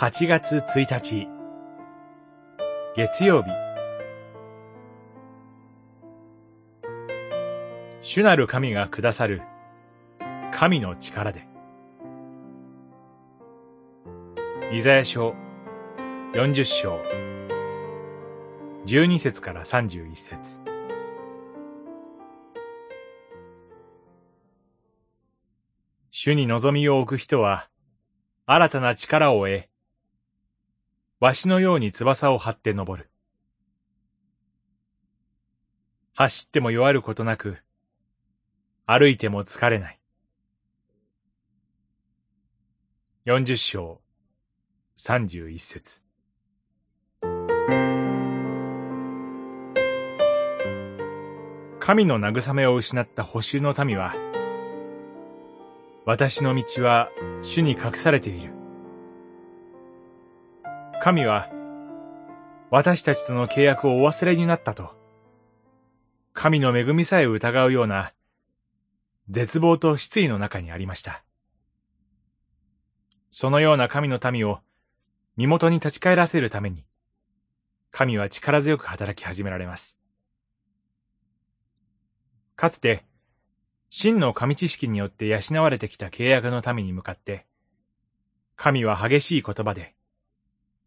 8月1日。月曜日。主なる神がくださる。神の力で。イザヤ書40章。12節から31節。主に望みを置く人は新たな力を得わしのように翼を張って登る。走っても弱ることなく、歩いても疲れない。四十章、三十一節。神の慰めを失った補修の民は、私の道は主に隠されている。神は、私たちとの契約をお忘れになったと、神の恵みさえ疑うような、絶望と失意の中にありました。そのような神の民を身元に立ち返らせるために、神は力強く働き始められます。かつて、真の神知識によって養われてきた契約の民に向かって、神は激しい言葉で、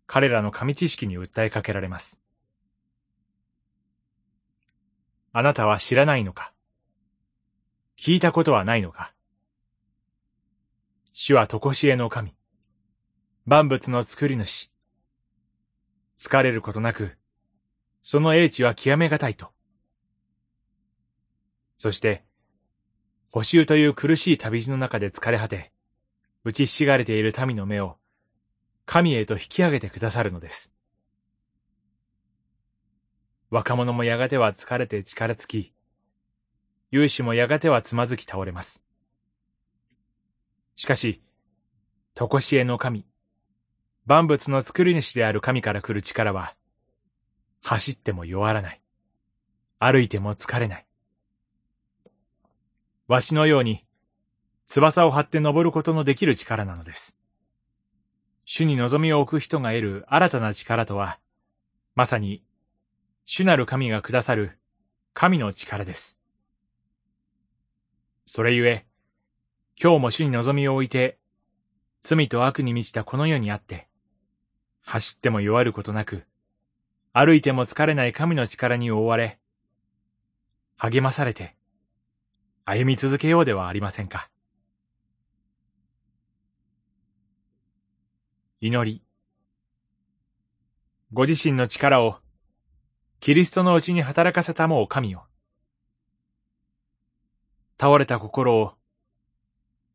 彼らの神知識に訴えかけられます。あなたは知らないのか？聞いたことはないのか？主は常しえの神。万物の作り主。疲れることなく、その英知は極めがたいと。そして、補修という苦しい旅路の中で疲れ果て、打ちひしがれている民の目を、神へと引き上げてくださるのです。若者もやがては疲れて力尽き、勇士もやがてはつまずき倒れます。しかし、とこしえの神、万物の作り主である神から来る力は、走っても弱らない。歩いても疲れない。わしのように、翼を張って登ることのできる力なのです。主に望みを置く人が得る新たな力とは、まさに、主なる神がくださる神の力です。それゆえ、今日も主に望みを置いて、罪と悪に満ちたこの世にあって、走っても弱ることなく、歩いても疲れない神の力に覆われ、励まされて、歩み続けようではありませんか。祈り。ご自身の力を、キリストのうちに働かせたもう神よ。倒れた心を、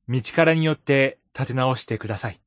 道からによって立て直してください。